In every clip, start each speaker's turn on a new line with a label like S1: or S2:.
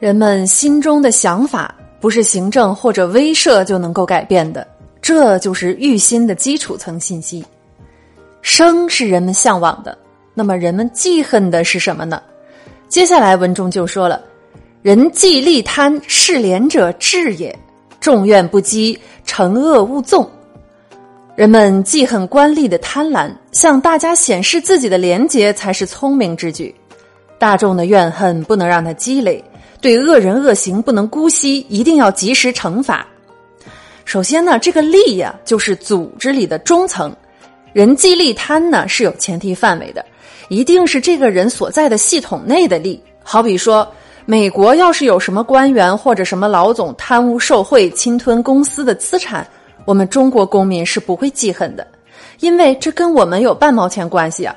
S1: 人们心中的想法不是行政或者威慑就能够改变的，这就是育心的基础层信息。生是人们向往的，那么人们记恨的是什么呢？接下来文中就说了：“人既利贪，是廉者治也；众怨不积，惩恶勿纵。”人们记恨官吏的贪婪，向大家显示自己的廉洁才是聪明之举。大众的怨恨不能让它积累。对恶人恶行不能姑息，一定要及时惩罚。首先呢，这个利呀，就是组织里的中层，人际利贪呢是有前提范围的，一定是这个人所在的系统内的利。好比说，美国要是有什么官员或者什么老总贪污受贿、侵吞公司的资产，我们中国公民是不会记恨的，因为这跟我们有半毛钱关系啊。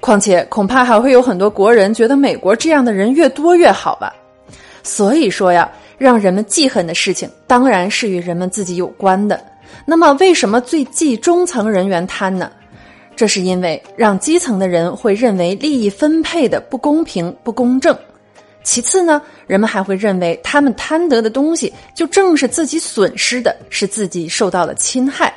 S1: 况且，恐怕还会有很多国人觉得美国这样的人越多越好吧。所以说呀，让人们记恨的事情，当然是与人们自己有关的。那么，为什么最忌中层人员贪呢？这是因为让基层的人会认为利益分配的不公平、不公正。其次呢，人们还会认为他们贪得的东西，就正是自己损失的，是自己受到了侵害。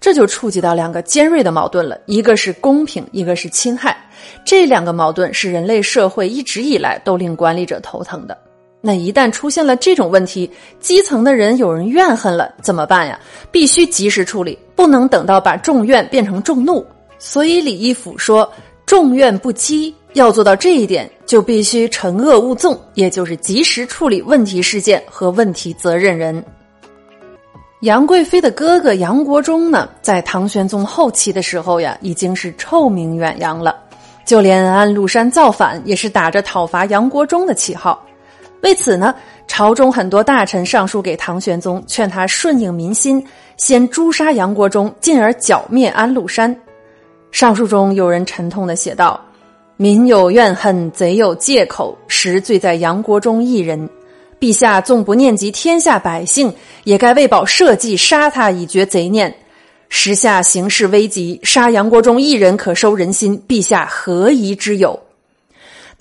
S1: 这就触及到两个尖锐的矛盾了，一个是公平，一个是侵害。这两个矛盾是人类社会一直以来都令管理者头疼的。那一旦出现了这种问题，基层的人有人怨恨了，怎么办呀？必须及时处理，不能等到把众怨变成众怒。所以李义府说：“众怨不积。”要做到这一点，就必须惩恶勿纵，也就是及时处理问题事件和问题责任人。杨贵妃的哥哥杨国忠呢，在唐玄宗后期的时候呀，已经是臭名远扬了，就连安禄山造反也是打着讨伐杨国忠的旗号。为此呢，朝中很多大臣上书给唐玄宗，劝他顺应民心，先诛杀杨国忠，进而剿灭安禄山。上书中有人沉痛的写道：“民有怨恨，贼有借口，实罪在杨国忠一人。陛下纵不念及天下百姓，也该为保社稷，杀他以绝贼念。时下形势危急，杀杨国忠一人可收人心，陛下何疑之有？”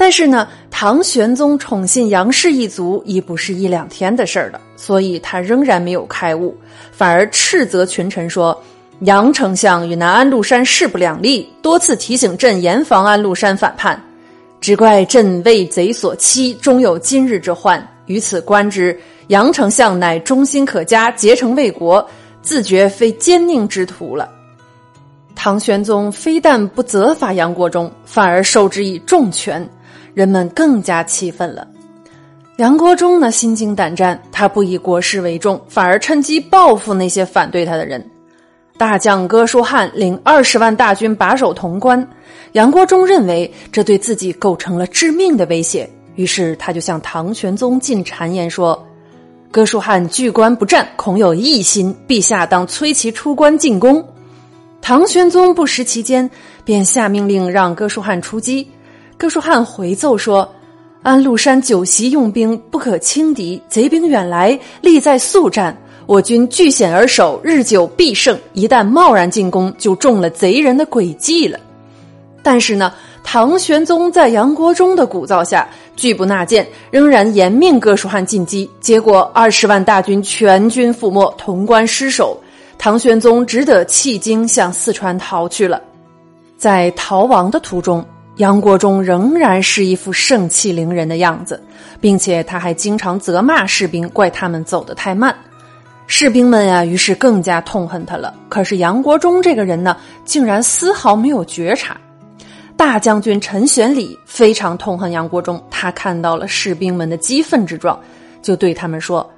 S1: 但是呢，唐玄宗宠信杨氏一族已不是一两天的事儿了，所以他仍然没有开悟，反而斥责群臣说：“杨丞相与南安禄山势不两立，多次提醒朕严防安禄山反叛，只怪朕为贼所欺，终有今日之患。于此观之，杨丞相乃忠心可嘉、竭诚为国，自觉非奸佞之徒了。”唐玄宗非但不责罚杨国忠，反而授之以重权。人们更加气愤了。杨国忠呢，心惊胆战，他不以国事为重，反而趁机报复那些反对他的人。大将哥舒翰领二十万大军把守潼关，杨国忠认为这对自己构成了致命的威胁，于是他就向唐玄宗进谗言说：“哥舒翰据关不战，恐有异心，陛下当催其出关进攻。”唐玄宗不识其间，便下命令让哥舒翰出击。哥舒翰回奏说：“安禄山久袭用兵，不可轻敌。贼兵远来，力在速战。我军据险而守，日久必胜。一旦贸然进攻，就中了贼人的诡计了。”但是呢，唐玄宗在杨国忠的鼓噪下，拒不纳谏，仍然严命哥舒翰进击。结果二十万大军全军覆没，潼关失守。唐玄宗只得弃京向四川逃去了。在逃亡的途中。杨国忠仍然是一副盛气凌人的样子，并且他还经常责骂士兵，怪他们走得太慢。士兵们呀，于是更加痛恨他了。可是杨国忠这个人呢，竟然丝毫没有觉察。大将军陈玄礼非常痛恨杨国忠，他看到了士兵们的激愤之状，就对他们说：“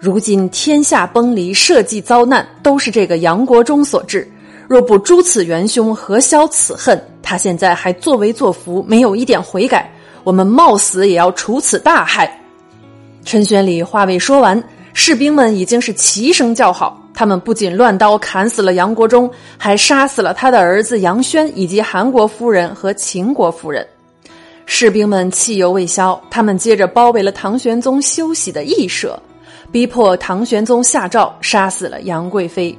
S1: 如今天下崩离，社稷遭难，都是这个杨国忠所致。若不诛此元凶，何消此恨？”他现在还作威作福，没有一点悔改，我们冒死也要除此大害。陈玄礼话未说完，士兵们已经是齐声叫好。他们不仅乱刀砍死了杨国忠，还杀死了他的儿子杨轩以及韩国夫人和秦国夫人。士兵们气犹未消，他们接着包围了唐玄宗休息的驿舍，逼迫唐玄宗下诏杀死了杨贵妃。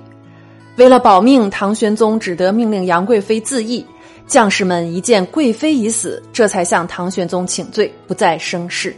S1: 为了保命，唐玄宗只得命令杨贵妃自缢。将士们一见贵妃已死，这才向唐玄宗请罪，不再生事。